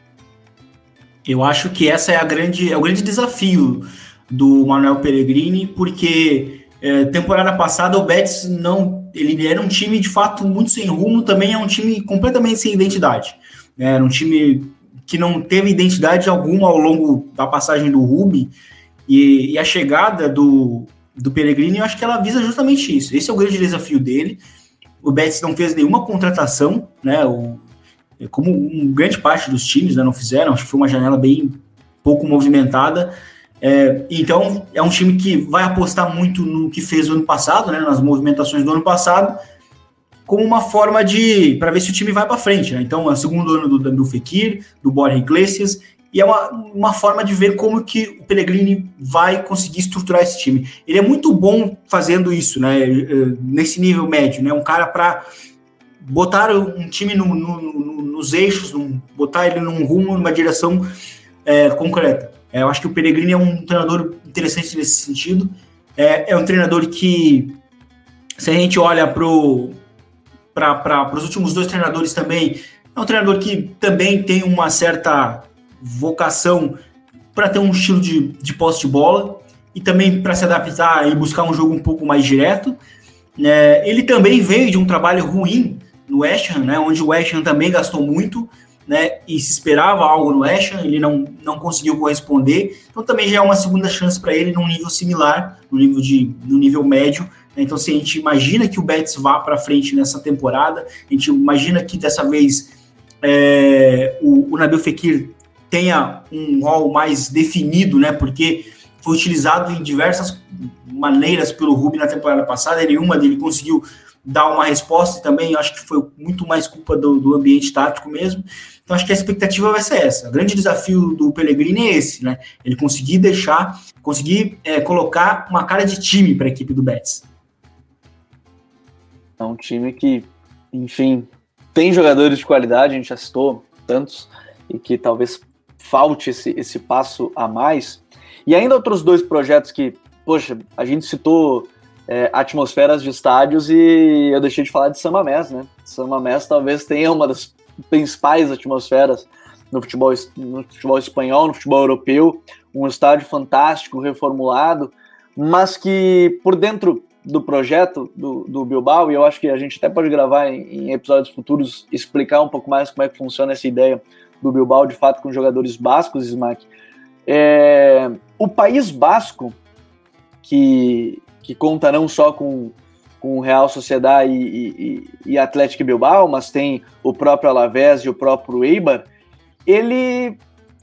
Eu acho que essa é a grande, é o grande desafio do Manuel Pellegrini, porque é, temporada passada o Betis não. Ele era um time de fato muito sem rumo, também é um time completamente sem identidade. É, era um time que não teve identidade alguma ao longo da passagem do Rubi, e, e a chegada do, do Pellegrini, eu acho que ela visa justamente isso. Esse é o grande desafio dele. O Betis não fez nenhuma contratação, né? O, como um grande parte dos times né, não fizeram, acho que foi uma janela bem pouco movimentada. É, então, é um time que vai apostar muito no que fez no ano passado, né, nas movimentações do ano passado, como uma forma de. para ver se o time vai para frente. Né? Então, é o segundo ano do Daniel Fekir, do Borja Iglesias, e é uma, uma forma de ver como que o Pellegrini vai conseguir estruturar esse time. Ele é muito bom fazendo isso, né, é, nesse nível médio, né, um cara para botar um time no, no, no, nos eixos, botar ele num rumo, numa direção é, concreta. É, eu acho que o Peregrini é um treinador interessante nesse sentido. É, é um treinador que, se a gente olha para os últimos dois treinadores também, é um treinador que também tem uma certa vocação para ter um estilo de, de posse de bola e também para se adaptar e buscar um jogo um pouco mais direto. É, ele também veio de um trabalho ruim no West Ham, né, onde o West Ham também gastou muito né, e se esperava algo no Ham, ele não, não conseguiu corresponder, então também já é uma segunda chance para ele num nível similar, no nível, de, no nível médio, né, então se a gente imagina que o Betis vá para frente nessa temporada, a gente imagina que dessa vez é, o, o Nabil Fekir tenha um rol mais definido, né, porque foi utilizado em diversas maneiras pelo Rubi na temporada passada, nenhuma dele conseguiu dar uma resposta também acho que foi muito mais culpa do, do, ambiente tático mesmo. Então acho que a expectativa vai ser essa. O grande desafio do Pellegrini é esse, né? Ele conseguir deixar, conseguir é, colocar uma cara de time para a equipe do Betis. É um time que, enfim, tem jogadores de qualidade, a gente já citou tantos, e que talvez falte esse, esse passo a mais. E ainda outros dois projetos que, poxa, a gente citou é, atmosferas de estádios e eu deixei de falar de Samba Mamés, né? Samba Mamés talvez tenha uma das principais atmosferas no futebol, no futebol espanhol, no futebol europeu, um estádio fantástico, reformulado, mas que por dentro do projeto do, do Bilbao, e eu acho que a gente até pode gravar em, em episódios futuros, explicar um pouco mais como é que funciona essa ideia do Bilbao, de fato, com jogadores bascos, Smack. É, o país basco, que que conta não só com, com Real Sociedade e, e, e Atlético Bilbao, mas tem o próprio Alavés e o próprio Eibar, ele,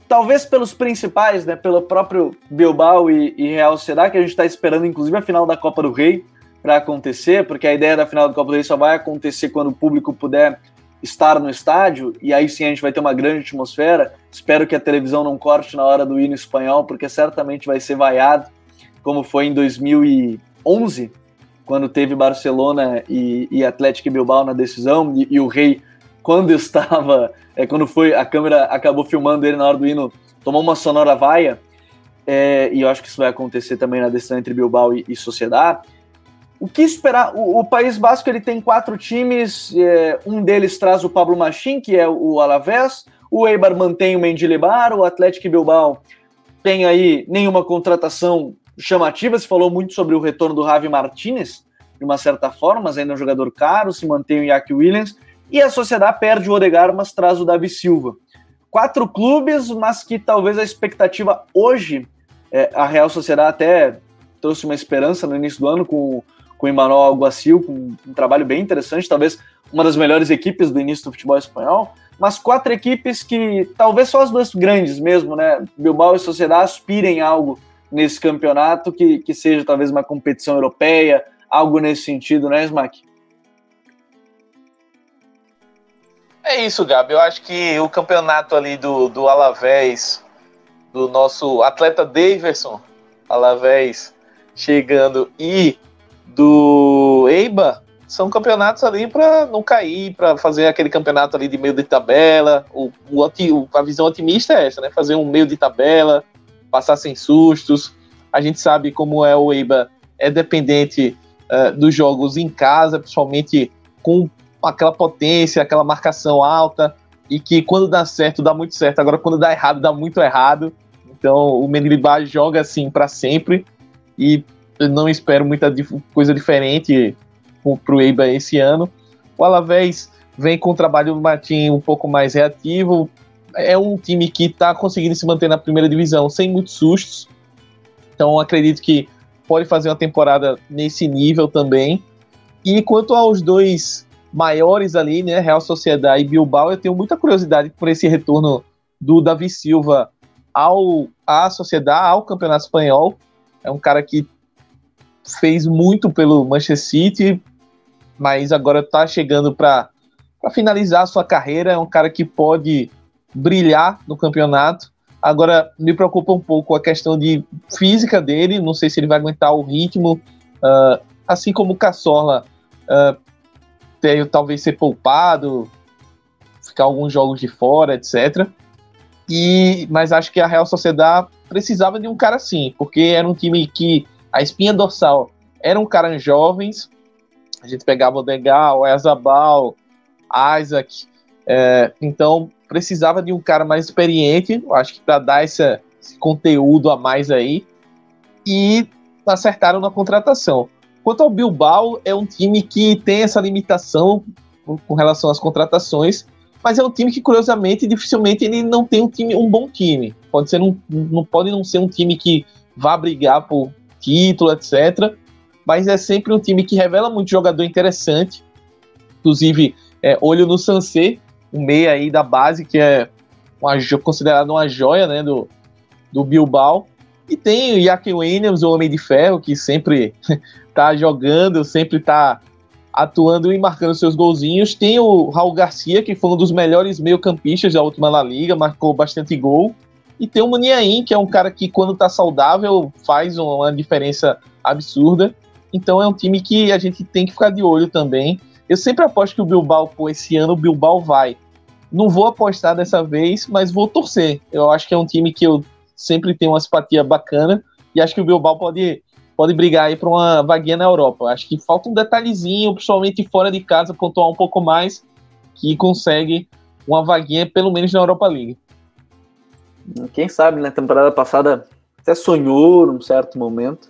talvez pelos principais, né, pelo próprio Bilbao e, e Real Sociedade, que a gente está esperando inclusive a final da Copa do Rei para acontecer, porque a ideia da final da Copa do Rei só vai acontecer quando o público puder estar no estádio, e aí sim a gente vai ter uma grande atmosfera. Espero que a televisão não corte na hora do hino espanhol, porque certamente vai ser vaiado, como foi em 2000 e 11, quando teve Barcelona e, e Atlético Bilbao na decisão, e, e, o Rei, quando <laughs> estava, é, quando foi, a câmera acabou filmando ele na hora do hino, tomou uma sonora vaia, é, e eu acho que isso vai acontecer também na decisão entre Bilbao e, e Sociedade. o que esperar? O, o, País Basco ele tem quatro times, é, um deles traz o Pablo Machim, que é o Alavés, o Eibar mantém o Mendilibar, o Atlético Bilbao tem aí nenhuma contratação chamativa, se falou muito sobre o retorno do Javi Martinez, de uma certa forma, mas ainda é um jogador caro, se mantém o Jack Williams, e a Sociedade perde o Odegar, mas traz o Davi Silva. Quatro clubes, mas que talvez a expectativa hoje, é, a Real Sociedade até trouxe uma esperança no início do ano com com o Emmanuel Alguacil, com um trabalho bem interessante, talvez uma das melhores equipes do início do futebol espanhol, mas quatro equipes que talvez só as duas grandes mesmo, né? Bilbao e Sociedade aspirem algo nesse campeonato que, que seja talvez uma competição europeia, algo nesse sentido, né, Smack? É isso, Gabi. Eu acho que o campeonato ali do, do Alavés, do nosso atleta Daverson Alavés chegando e do EIBA são campeonatos ali para não cair, para fazer aquele campeonato ali de meio de tabela. O, o, a visão otimista é essa, né? Fazer um meio de tabela, passar sem sustos. A gente sabe como é o EIBA, é dependente uh, dos jogos em casa, principalmente com aquela potência, aquela marcação alta, e que quando dá certo, dá muito certo. Agora, quando dá errado, dá muito errado. Então, o Mendilibar joga assim para sempre. E não espero muita coisa diferente para o Eiba esse ano. O Alavés vem com o trabalho do Martim um pouco mais reativo. É um time que está conseguindo se manter na primeira divisão sem muitos sustos. Então acredito que pode fazer uma temporada nesse nível também. E quanto aos dois maiores ali, né, Real Sociedade e Bilbao, eu tenho muita curiosidade por esse retorno do Davi Silva ao à Sociedade, ao Campeonato Espanhol. É um cara que fez muito pelo Manchester City, mas agora está chegando para finalizar a sua carreira. É um cara que pode brilhar no campeonato. Agora, me preocupa um pouco a questão de física dele. Não sei se ele vai aguentar o ritmo. Uh, assim como o Cassola uh, talvez ser poupado, ficar alguns jogos de fora, etc. E, mas acho que a Real Sociedade precisava de um cara assim, porque era um time que a espinha dorsal eram caras jovens, a gente pegava o Degal, o Ezabal, Isaac, é, então precisava de um cara mais experiente, acho que para dar esse, conteúdo a mais aí, e acertaram na contratação. Quanto ao Bilbao, é um time que tem essa limitação com relação às contratações, mas é um time que, curiosamente, dificilmente ele não tem um time, um bom time. Pode ser um, não pode não ser um time que vá brigar por título, etc. Mas é sempre um time que revela muito jogador interessante. Inclusive, é, olho no Sansê, um meia aí da base, que é uma, considerado uma joia né, do, do Bilbao. E tem o Jack Williams, o Homem de Ferro, que sempre <laughs> tá jogando, sempre tá atuando e marcando seus golzinhos. Tem o Raul Garcia, que foi um dos melhores meio-campistas da última La Liga, marcou bastante gol. E tem o Muniain, que é um cara que, quando tá saudável, faz uma diferença absurda. Então é um time que a gente tem que ficar de olho também. Eu sempre aposto que o Bilbao, pô, esse ano o Bilbao vai. Não vou apostar dessa vez, mas vou torcer. Eu acho que é um time que eu sempre tenho uma simpatia bacana e acho que o Bilbao pode, pode brigar aí para uma vaguinha na Europa. Acho que falta um detalhezinho, principalmente fora de casa, pontuar um pouco mais, que consegue uma vaguinha pelo menos na Europa League. Quem sabe, né? Temporada passada até sonhou num certo momento,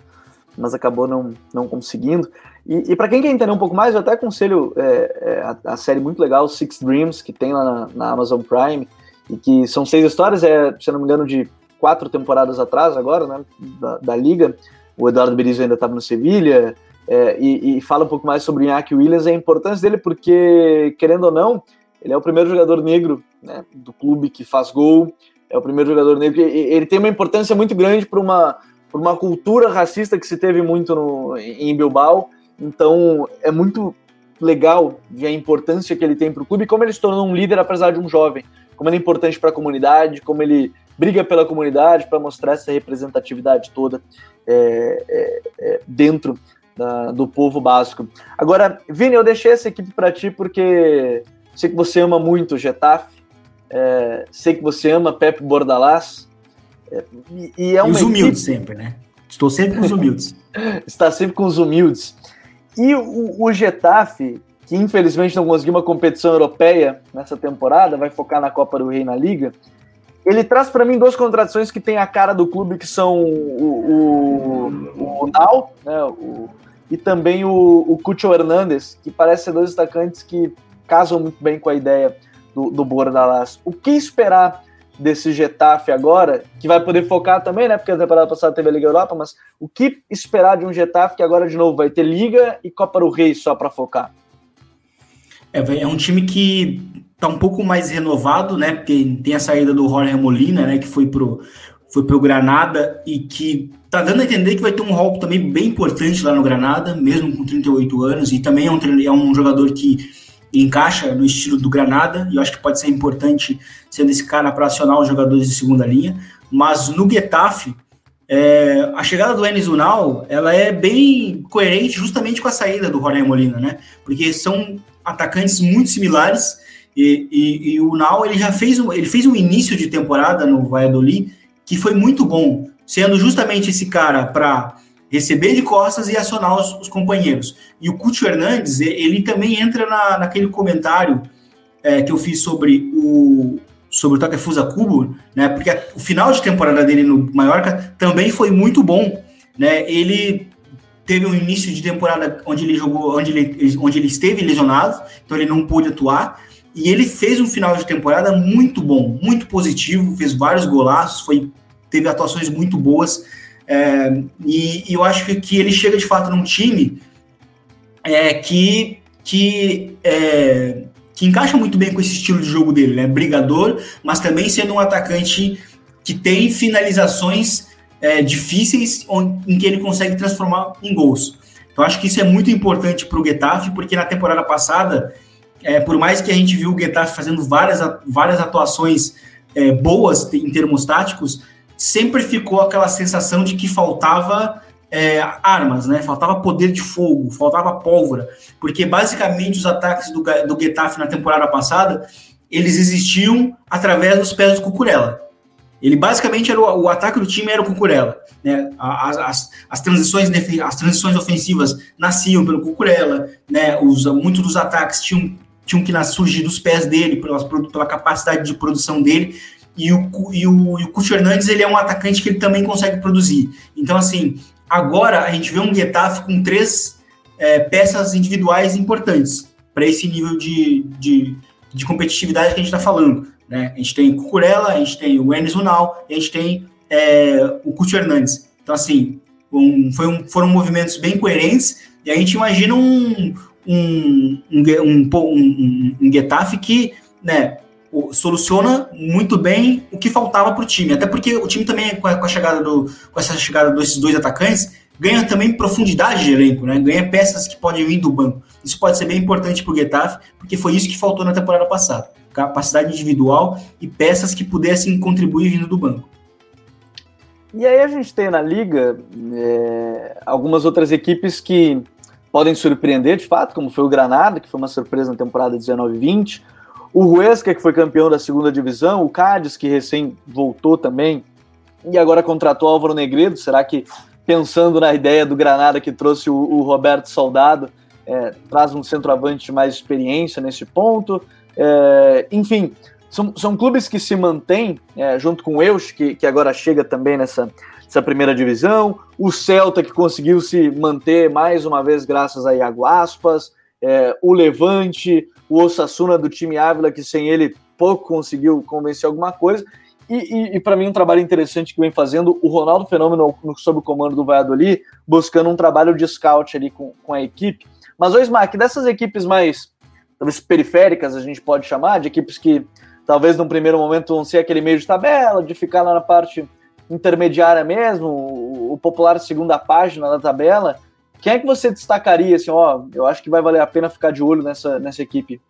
mas acabou não, não conseguindo. E, e para quem quer entender um pouco mais, eu até aconselho é, é, a, a, série muito legal, Six Dreams, que tem lá na, na, Amazon Prime, e que são seis histórias, é, se não me engano, de quatro temporadas atrás agora, né? Da, da Liga. O Eduardo Berizzo ainda estava no Sevilha, é, e, e, fala um pouco mais sobre o Iñaki Williams e a importância dele, porque, querendo ou não, ele é o primeiro jogador negro né, do clube que faz gol, é o primeiro jogador negro. Ele tem uma importância muito grande para uma, uma cultura racista que se teve muito no, em Bilbao. Então é muito legal ver a importância que ele tem para o clube como ele se tornou um líder apesar de um jovem. Como ele é importante para a comunidade, como ele briga pela comunidade para mostrar essa representatividade toda é, é, é, dentro da, do povo básico. Agora, Vini, eu deixei essa equipe para ti porque sei que você ama muito o Getafe é, sei que você ama Pepe Bordalás. É, e, e, é e os humildes equipe... sempre, né? Estou sempre com os humildes. <laughs> Está sempre com os humildes. E o, o Getafe, que infelizmente não conseguiu uma competição europeia nessa temporada, vai focar na Copa do Rei na Liga. Ele traz para mim duas contradições que tem a cara do clube, que são o, o, o Nau, né, o, e também o, o Cucho Hernandes, que parece ser dois destacantes que casam muito bem com a ideia do, do Bordalás. O que esperar desse Getafe agora, que vai poder focar também, né? Porque a temporada passada teve a Liga Europa, mas o que esperar de um Getafe que agora de novo vai ter Liga e Copa do Rei só para focar? É, é um time que tá um pouco mais renovado, né? Porque tem a saída do Jorge Molina, né? Que foi pro, foi pro Granada e que tá dando a entender que vai ter um rol também bem importante lá no Granada, mesmo com 38 anos, e também é um, é um jogador que encaixa no estilo do Granada, e eu acho que pode ser importante sendo esse cara para acionar os jogadores de segunda linha, mas no Getafe, é, a chegada do Enes Unal, ela é bem coerente justamente com a saída do Jorge Molina, né? Porque são atacantes muito similares, e, e, e o Unal, ele já fez um, ele fez um início de temporada no Valladolid que foi muito bom, sendo justamente esse cara para receber de costas e acionar os, os companheiros. E o Cúcio Hernandes, ele também entra na, naquele comentário é, que eu fiz sobre o sobre o Takefusa Kubo, né? Porque o final de temporada dele no Mallorca também foi muito bom, né? Ele teve um início de temporada onde ele jogou, onde ele, onde ele esteve lesionado, então ele não pôde atuar. E ele fez um final de temporada muito bom, muito positivo, fez vários golaços, foi, teve atuações muito boas. É, e, e, eu acho que, que, ele chega de fato num time é, que, que, é, que encaixa muito bem com esse estilo de jogo dele, né? Brigador, mas também sendo um atacante que tem finalizações é, difíceis onde, em que ele consegue transformar em gols. Então acho que isso é muito importante para o Getafe, porque na temporada passada, é, por mais que a gente viu o Getafe fazendo várias, várias atuações é, boas em termos táticos, sempre ficou aquela sensação de que faltava é, armas, né? Faltava poder de fogo, faltava pólvora, porque basicamente os ataques do, do Getafe na temporada passada eles existiam através dos pés do Cucurella. Ele basicamente era o, o ataque do time era o Cucurella, né? As, as, as, transições as transições ofensivas nasciam pelo Cucurella, né? Os muitos dos ataques tinham tinham que surgir dos pés dele pela, pela capacidade de produção dele e o, e o, e o Cucho Hernandes, ele é um atacante que ele também consegue produzir. Então, assim, agora a gente vê um Getafe com três é, peças individuais importantes para esse nível de, de, de, competitividade que a gente está falando. Né? A gente tem Cucurella, a gente tem o Enes Unal, a gente tem é, o Cucho Hernandes. Então, assim, um, foi um, foram movimentos bem coerentes e a gente imagina um, um, um, um, um, um Getafe que, né, soluciona muito bem o que faltava para o time. Até porque o time também, com a, chegada do, com essa chegada desses dois atacantes, ganha também profundidade de elenco, né? Ganha peças que podem vir do banco. Isso pode ser bem importante para o Getafe, porque foi isso que faltou na temporada passada. Capacidade individual e peças que pudessem contribuir vindo do banco. E aí a gente tem na liga é, algumas outras equipes que podem surpreender de fato, como foi o Granada, que foi uma surpresa na temporada 19-20 o Huesca, que foi campeão da segunda divisão, o Cádiz, que recém voltou também, e agora contratou Álvaro Negredo. Será que, pensando na ideia do Granada que trouxe o, o Roberto Soldado, é, traz um centroavante de mais experiência nesse ponto? É, enfim, são, são clubes que se mantêm, é, junto com o Eus, que, que agora chega também nessa, nessa primeira divisão, o Celta, que conseguiu se manter mais uma vez graças a Iago Aspas, é, o Levante, o Osasuna do time Ávila, que sem ele pouco conseguiu convencer alguma coisa. E, e, e para mim, um trabalho interessante que vem fazendo o Ronaldo Fenômeno sob o comando do Valladolid, buscando um trabalho de scout ali com, com a equipe. Mas, o Smack, dessas equipes mais talvez periféricas, a gente pode chamar, de equipes que talvez num primeiro momento vão ser aquele meio de tabela, de ficar lá na parte intermediária mesmo, o, o popular segunda página da tabela. Quem é que você destacaria, assim, ó, eu acho que vai valer a pena ficar de olho nessa, nessa equipe?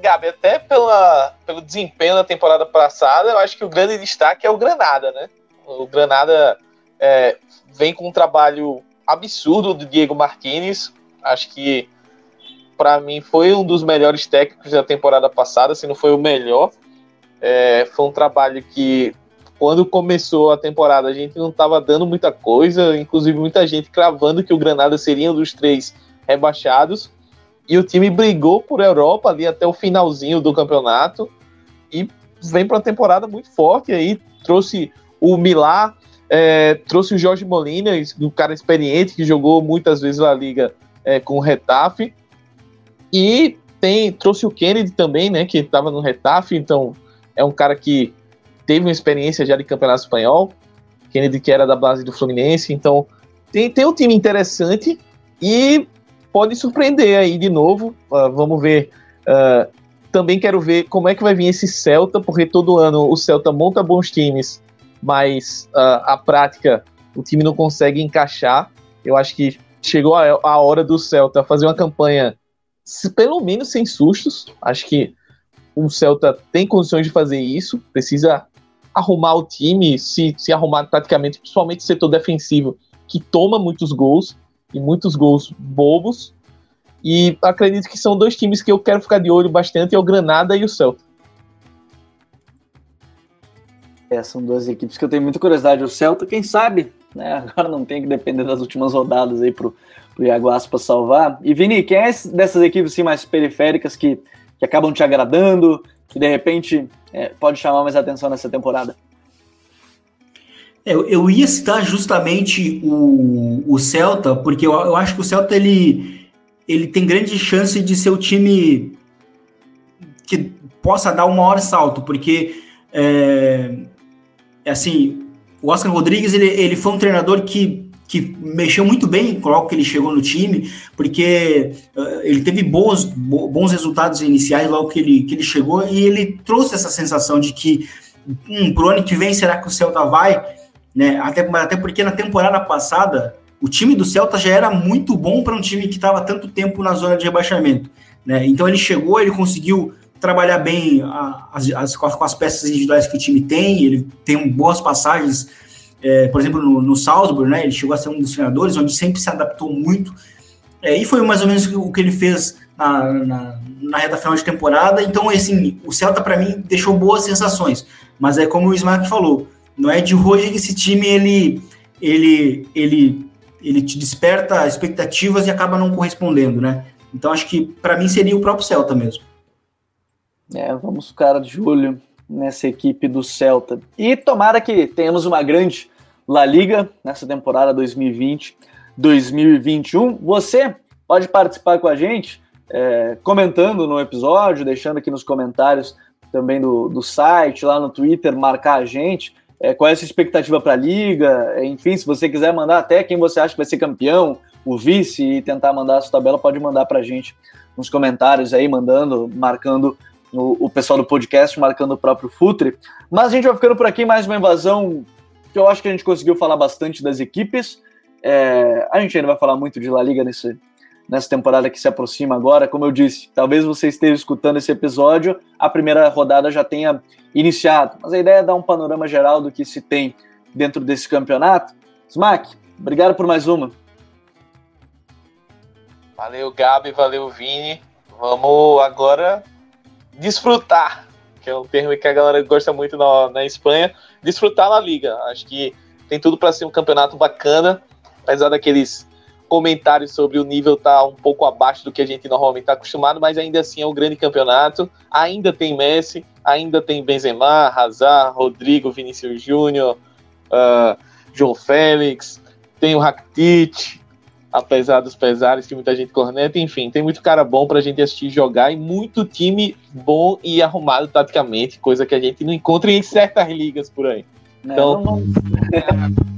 Gabi, até pela, pelo desempenho da temporada passada, eu acho que o grande destaque é o Granada, né? O Granada é, vem com um trabalho absurdo do Diego Martinez. Acho que, para mim, foi um dos melhores técnicos da temporada passada, se não foi o melhor. É, foi um trabalho que quando começou a temporada, a gente não estava dando muita coisa, inclusive muita gente cravando que o Granada seria um dos três rebaixados. E o time brigou por Europa ali até o finalzinho do campeonato e vem para uma temporada muito forte aí. Trouxe o Milá, é, trouxe o Jorge Molina, um cara experiente que jogou muitas vezes na liga é, com o Retafe. E tem, trouxe o Kennedy também, né, que estava no Retafe, então é um cara que teve uma experiência já de campeonato espanhol. Kennedy que era da base do Fluminense, então tem, tem um time interessante e pode surpreender aí de novo. Uh, vamos ver. Uh, também quero ver como é que vai vir esse Celta, porque todo ano o Celta monta bons times, mas uh, a prática o time não consegue encaixar. Eu acho que chegou a, a hora do Celta fazer uma campanha, se, pelo menos sem sustos. Acho que o Celta tem condições de fazer isso, precisa arrumar o time, se, se arrumar praticamente, principalmente o setor defensivo, que toma muitos gols e muitos gols bobos. E acredito que são dois times que eu quero ficar de olho bastante, é o Granada e o Celta. É, são duas equipes que eu tenho muita curiosidade. O Celta, quem sabe, né? Agora não tem que depender das últimas rodadas aí pro, pro Iago Aspas salvar. E Vini, quem é dessas equipes assim, mais periféricas que, que acabam te agradando, que de repente é, pode chamar mais atenção nessa temporada? Eu, eu ia citar justamente o, o Celta, porque eu, eu acho que o Celta ele, ele tem grande chance de ser o time que possa dar o maior salto, porque é, é assim, o Oscar Rodrigues ele, ele foi um treinador que, que mexeu muito bem logo que ele chegou no time, porque uh, ele teve bons, bons resultados iniciais logo que ele, que ele chegou e ele trouxe essa sensação de que hum, pro ano que vem será que o Celta vai? né? Até, até porque na temporada passada o time do Celta já era muito bom para um time que estava tanto tempo na zona de rebaixamento, né? Então ele chegou, ele conseguiu trabalhar bem as, as, com as peças individuais que o time tem, ele tem boas passagens, é, por exemplo, no, no Salzburg, né? Ele chegou a ser um dos treinadores, onde sempre se adaptou muito, é, e foi mais ou menos o que ele fez na, na, na reta final de temporada. Então, assim, o Celta para mim deixou boas sensações, mas é como o Smack falou, não é de hoje que esse time ele, ele, ele, ele te desperta expectativas e acaba não correspondendo, né? Então acho que para mim seria o próprio Celta mesmo. É, vamos ficar de olho nessa equipe do Celta. E tomara que tenhamos uma grande La Liga nessa temporada 2020-2021. Você pode participar com a gente, é, comentando no episódio, deixando aqui nos comentários também do, do site, lá no Twitter, marcar a gente é, qual é a sua expectativa para a liga, é, enfim, se você quiser mandar até quem você acha que vai ser campeão, o vice, e tentar mandar a sua tabela, pode mandar para a gente nos comentários aí, mandando, marcando o, o, pessoal do podcast, marcando o próprio Futre. Mas a gente vai ficando por aqui, mais uma invasão que eu acho que a gente conseguiu falar bastante das equipes. É, a gente ainda vai falar muito de La Liga nesse, nessa temporada que se aproxima agora. Como eu disse, talvez você esteja escutando esse episódio, a primeira rodada já tenha iniciado. Mas a ideia é dar um panorama geral do que se tem dentro desse campeonato. Smack, obrigado por mais uma. Valeu, Gabi, valeu, Vini. Vamos agora desfrutar, que é um termo que a galera gosta muito na, na Espanha, desfrutar na liga. Acho que tem tudo para ser um campeonato bacana, apesar daqueles comentários sobre o nível estar tá um pouco abaixo do que a gente normalmente está acostumado, mas ainda assim é um grande campeonato. Ainda tem Messi, ainda tem Benzema, Hazard, Rodrigo, Vinícius Júnior, uh, João Félix, tem o Rakitic, apesar dos pesares que muita gente corneta, enfim, tem muito cara bom pra gente assistir jogar e muito time bom e arrumado taticamente, coisa que a gente não encontra em certas ligas por aí. Então, não, não...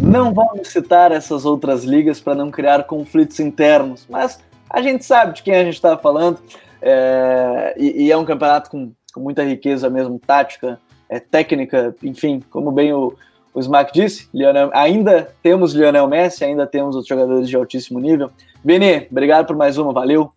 Não vamos citar essas outras ligas para não criar conflitos internos, mas a gente sabe de quem a gente está falando. É, e, e, é um campeonato com, com muita riqueza mesmo, tática, é, técnica, enfim, como bem o, o Smack disse, Lionel, ainda temos Lionel Messi, ainda temos os jogadores de altíssimo nível. Beni, obrigado por mais uma, valeu.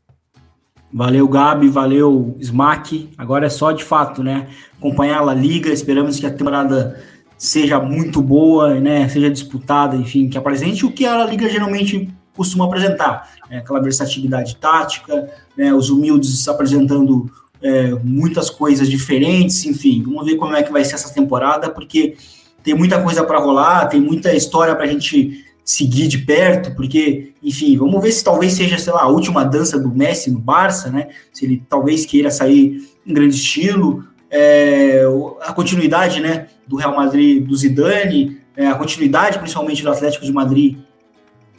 Valeu, Gabi, valeu, Smack. Agora é só de fato, né? Acompanhar a Liga, esperamos que a temporada seja muito boa, né, seja disputada, enfim, que apresente o que a Liga geralmente costuma apresentar, né, aquela versatilidade tática, né, os humildes apresentando é, muitas coisas diferentes, enfim, vamos ver como é que vai ser essa temporada, porque tem muita coisa para rolar, tem muita história para a gente seguir de perto, porque, enfim, vamos ver se talvez seja, sei lá, a última dança do Messi no Barça, né? Se ele talvez queira sair em grande estilo, é, a continuidade, né, do Real Madrid, do Zidane, é, a continuidade, principalmente do Atlético de Madrid,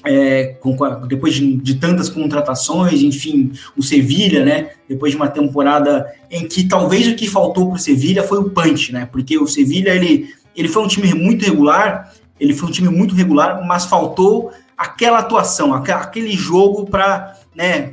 é, com, depois de, de, tantas contratações, enfim, o Sevilha, né? Depois de uma temporada em que talvez o que faltou para o Sevilha foi o punch, né? Porque o Sevilha ele, ele foi um time muito regular, ele foi um time muito regular, mas faltou aquela atuação, aquele jogo para né,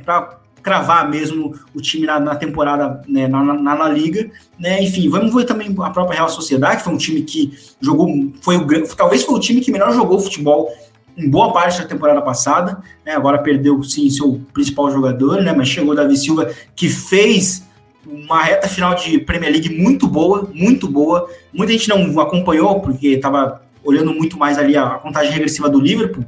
cravar mesmo o time na, na temporada, né, na, na, na, liga, né, enfim, vamos ver também a própria Real Sociedade, que foi um time que jogou, foi o, talvez foi o time que melhor jogou futebol em boa parte da temporada passada, né, agora perdeu sim seu principal jogador, né, mas chegou o Davi Silva, que fez uma reta final de Premier League muito boa, muito boa, muita gente não acompanhou, porque estava olhando muito mais ali a contagem regressiva do Liverpool,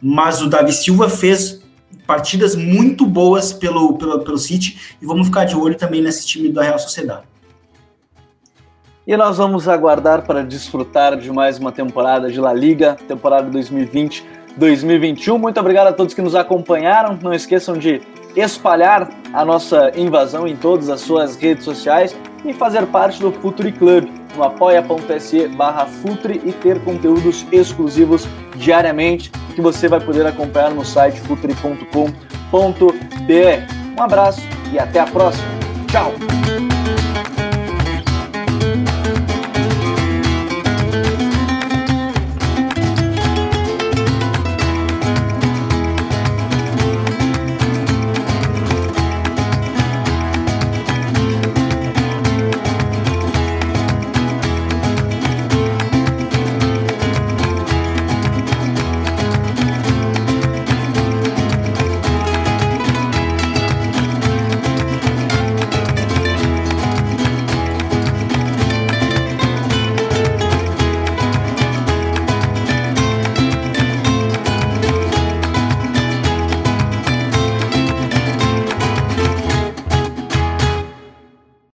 mas o Davi Silva fez partidas muito boas pelo, pelo, pelo City e vamos ficar de olho também nesse time da Real Sociedade. E nós vamos aguardar para desfrutar de mais uma temporada de La Liga, temporada 2020-2021. Muito obrigado a todos que nos acompanharam. Não esqueçam de espalhar a nossa invasão em todas as suas redes sociais e fazer parte do Futuri Club no apoia.se barra Futre e ter conteúdos exclusivos diariamente que você vai poder acompanhar no site futre.com.br. Um abraço e até a próxima. Tchau!